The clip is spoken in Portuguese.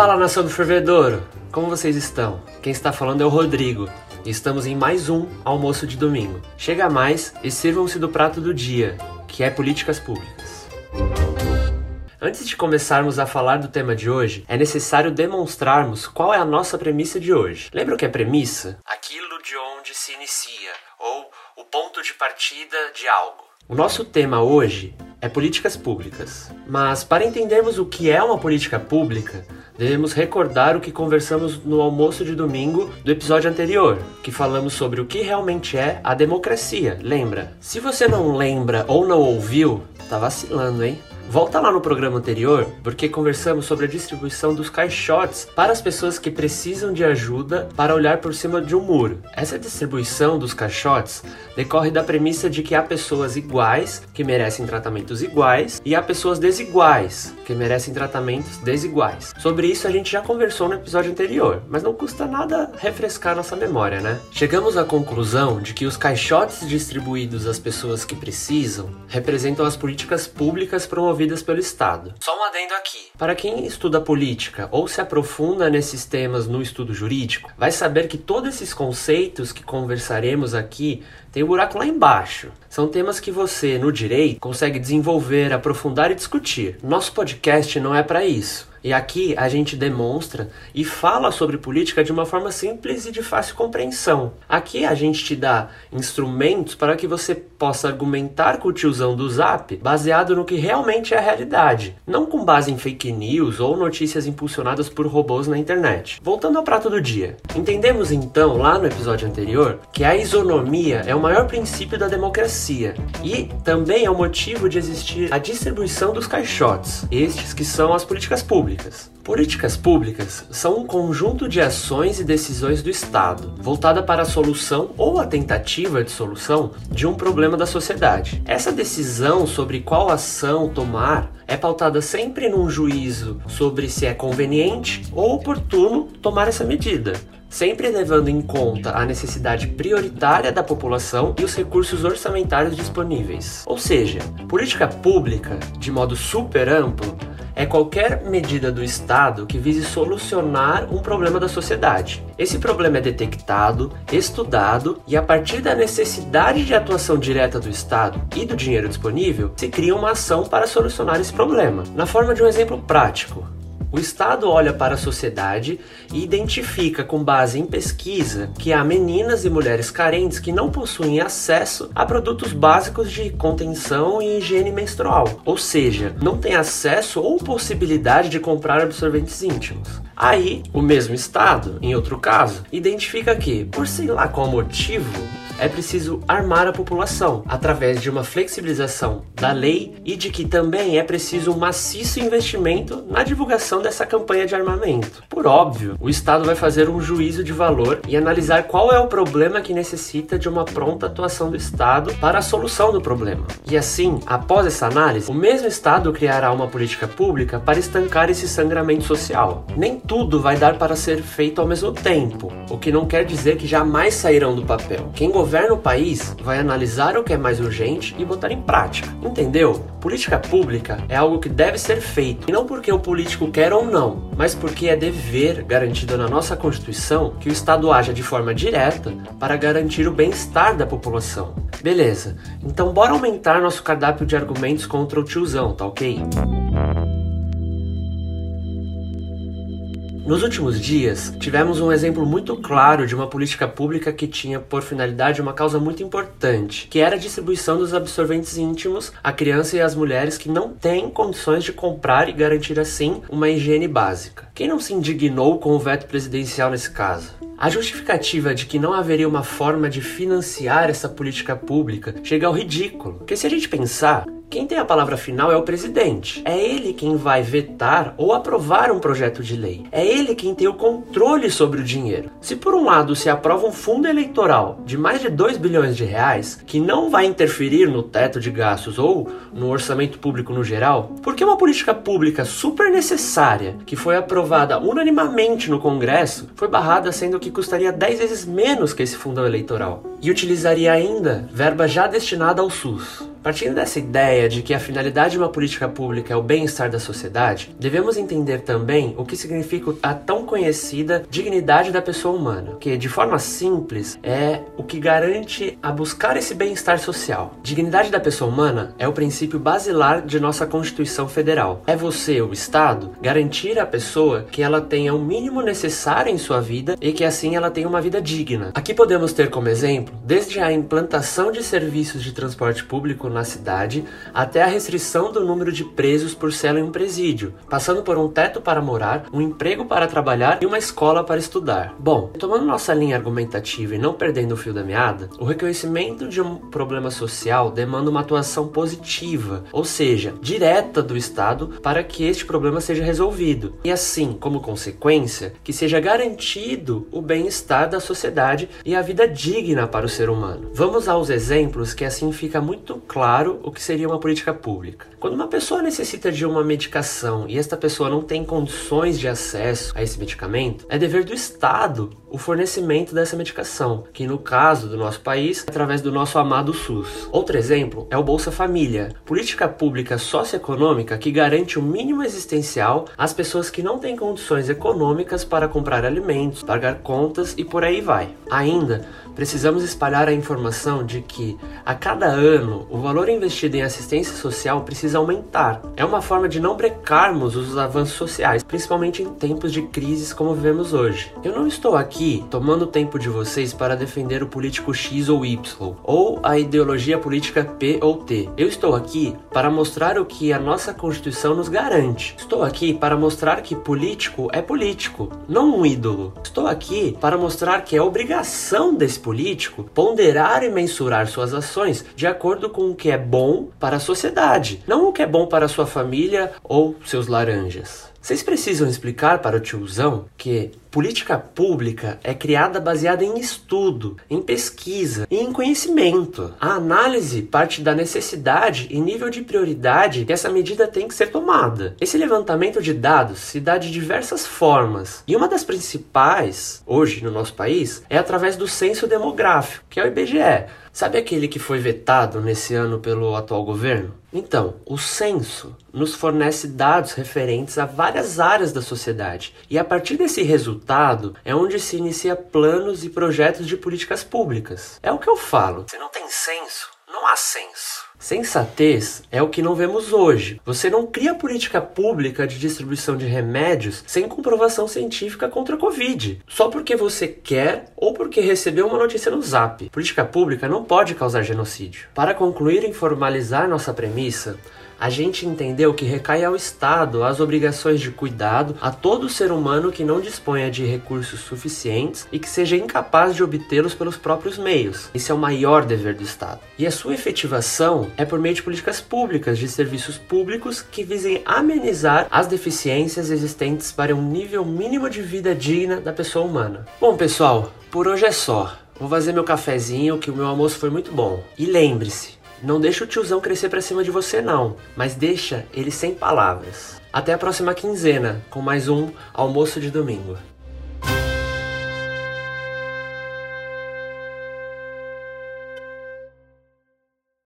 Fala nação do fervedouro, como vocês estão? Quem está falando é o Rodrigo e estamos em mais um almoço de domingo. Chega mais e sirvam-se do prato do dia, que é políticas públicas. Antes de começarmos a falar do tema de hoje, é necessário demonstrarmos qual é a nossa premissa de hoje. Lembra o que é premissa? Aquilo de onde se inicia, ou o ponto de partida de algo. O nosso tema hoje é políticas públicas. Mas para entendermos o que é uma política pública, devemos recordar o que conversamos no almoço de domingo do episódio anterior, que falamos sobre o que realmente é a democracia. Lembra? Se você não lembra ou não ouviu, tá vacilando, hein? Volta lá no programa anterior, porque conversamos sobre a distribuição dos caixotes para as pessoas que precisam de ajuda para olhar por cima de um muro. Essa distribuição dos caixotes decorre da premissa de que há pessoas iguais que merecem tratamentos iguais e há pessoas desiguais que merecem tratamentos desiguais. Sobre isso a gente já conversou no episódio anterior, mas não custa nada refrescar nossa memória, né? Chegamos à conclusão de que os caixotes distribuídos às pessoas que precisam representam as políticas públicas promovidas promovidas pelo Estado. Só um adendo aqui. Para quem estuda política ou se aprofunda nesses temas no estudo jurídico, vai saber que todos esses conceitos que conversaremos aqui tem um buraco lá embaixo. São temas que você, no direito, consegue desenvolver, aprofundar e discutir. Nosso podcast não é para isso. E aqui a gente demonstra e fala sobre política de uma forma simples e de fácil compreensão. Aqui a gente te dá instrumentos para que você possa argumentar com o tiozão do Zap baseado no que realmente é a realidade, não com base em fake news ou notícias impulsionadas por robôs na internet. Voltando ao prato do dia. Entendemos então, lá no episódio anterior, que a isonomia é o maior princípio da democracia e também é o motivo de existir a distribuição dos caixotes, estes que são as políticas públicas públicas. Políticas públicas são um conjunto de ações e decisões do Estado, voltada para a solução ou a tentativa de solução de um problema da sociedade. Essa decisão sobre qual ação tomar é pautada sempre num juízo sobre se é conveniente ou oportuno tomar essa medida sempre levando em conta a necessidade prioritária da população e os recursos orçamentários disponíveis. Ou seja, política pública, de modo super amplo, é qualquer medida do Estado que vise solucionar um problema da sociedade. Esse problema é detectado, estudado e, a partir da necessidade de atuação direta do Estado e do dinheiro disponível, se cria uma ação para solucionar esse problema. Na forma de um exemplo prático, o Estado olha para a sociedade e identifica, com base em pesquisa, que há meninas e mulheres carentes que não possuem acesso a produtos básicos de contenção e higiene menstrual, ou seja, não têm acesso ou possibilidade de comprar absorventes íntimos. Aí, o mesmo Estado, em outro caso, identifica que, por sei lá qual motivo, é preciso armar a população através de uma flexibilização da lei e de que também é preciso um maciço investimento na divulgação dessa campanha de armamento. Por óbvio, o Estado vai fazer um juízo de valor e analisar qual é o problema que necessita de uma pronta atuação do Estado para a solução do problema. E assim, após essa análise, o mesmo Estado criará uma política pública para estancar esse sangramento social. Nem tudo vai dar para ser feito ao mesmo tempo, o que não quer dizer que jamais sairão do papel. Quem governa o país vai analisar o que é mais urgente e botar em prática. Entendeu? Política pública é algo que deve ser feito, e não porque o político quer ou não, mas porque é dever garantido na nossa Constituição que o Estado haja de forma direta para garantir o bem-estar da população. Beleza, então bora aumentar nosso cardápio de argumentos contra o tiozão, tá ok? Nos últimos dias, tivemos um exemplo muito claro de uma política pública que tinha por finalidade uma causa muito importante, que era a distribuição dos absorventes íntimos à criança e às mulheres que não têm condições de comprar e garantir assim uma higiene básica. Quem não se indignou com o veto presidencial nesse caso? A justificativa de que não haveria uma forma de financiar essa política pública chega ao ridículo. Porque se a gente pensar, quem tem a palavra final é o presidente. É ele quem vai vetar ou aprovar um projeto de lei. É ele quem tem o controle sobre o dinheiro. Se por um lado se aprova um fundo eleitoral de mais de 2 bilhões de reais, que não vai interferir no teto de gastos ou no orçamento público no geral, por que uma política pública super necessária, que foi aprovada unanimamente no Congresso, foi barrada sendo que custaria 10 vezes menos que esse fundão eleitoral? E utilizaria ainda verba já destinada ao SUS. Partindo dessa ideia de que a finalidade de uma política pública é o bem-estar da sociedade, devemos entender também o que significa a tão conhecida dignidade da pessoa humana, que de forma simples é o que garante a buscar esse bem-estar social. Dignidade da pessoa humana é o princípio basilar de nossa Constituição Federal. É você, o Estado, garantir à pessoa que ela tenha o mínimo necessário em sua vida e que assim ela tenha uma vida digna. Aqui podemos ter como exemplo desde a implantação de serviços de transporte público na cidade até a restrição do número de presos por cela em um presídio, passando por um teto para morar, um emprego para trabalhar e uma escola para estudar. Bom, tomando nossa linha argumentativa e não perdendo o fio da meada, o reconhecimento de um problema social demanda uma atuação positiva, ou seja, direta do Estado para que este problema seja resolvido. E assim, como consequência, que seja garantido o bem-estar da sociedade e a vida digna para o ser humano. Vamos aos exemplos que assim fica muito claro o que seria uma política pública. Quando uma pessoa necessita de uma medicação e esta pessoa não tem condições de acesso a esse medicamento, é dever do Estado o fornecimento dessa medicação, que no caso do nosso país, é através do nosso amado SUS. Outro exemplo é o Bolsa Família, política pública socioeconômica que garante o mínimo existencial às pessoas que não têm condições econômicas para comprar alimentos, pagar contas e por aí vai. Ainda, precisamos espalhar a informação de que a cada ano o valor investido em assistência social precisa aumentar. É uma forma de não brecarmos os avanços sociais, principalmente em tempos de crises como vivemos hoje. Eu não estou aqui tomando o tempo de vocês para defender o político X ou Y, ou a ideologia política P ou T. Eu estou aqui para mostrar o que a nossa Constituição nos garante. Estou aqui para mostrar que político é político, não um ídolo. Estou aqui para mostrar que é obrigação desse político ponderar e mensurar suas ações de acordo com o que é bom para a sociedade, não o que é bom para sua família ou seus laranjas. Vocês precisam explicar para o tiozão que política pública é criada baseada em estudo, em pesquisa e em conhecimento. A análise parte da necessidade e nível de prioridade que essa medida tem que ser tomada. Esse levantamento de dados se dá de diversas formas e uma das principais, hoje no nosso país, é através do censo demográfico, que é o IBGE. Sabe aquele que foi vetado nesse ano pelo atual governo? Então, o censo nos fornece dados referentes a várias áreas da sociedade, e a partir desse resultado é onde se inicia planos e projetos de políticas públicas. É o que eu falo. Se não tem censo, não há censo. Sensatez é o que não vemos hoje. Você não cria política pública de distribuição de remédios sem comprovação científica contra a Covid, só porque você quer ou porque recebeu uma notícia no Zap. Política pública não pode causar genocídio. Para concluir e formalizar nossa premissa, a gente entendeu que recai ao Estado as obrigações de cuidado a todo ser humano que não disponha de recursos suficientes e que seja incapaz de obtê-los pelos próprios meios. Esse é o maior dever do Estado. E a sua efetivação é por meio de políticas públicas, de serviços públicos que visem amenizar as deficiências existentes para um nível mínimo de vida digna da pessoa humana. Bom, pessoal, por hoje é só. Vou fazer meu cafezinho, que o meu almoço foi muito bom. E lembre-se, não deixa o tiozão crescer pra cima de você, não, mas deixa ele sem palavras. Até a próxima quinzena com mais um almoço de domingo.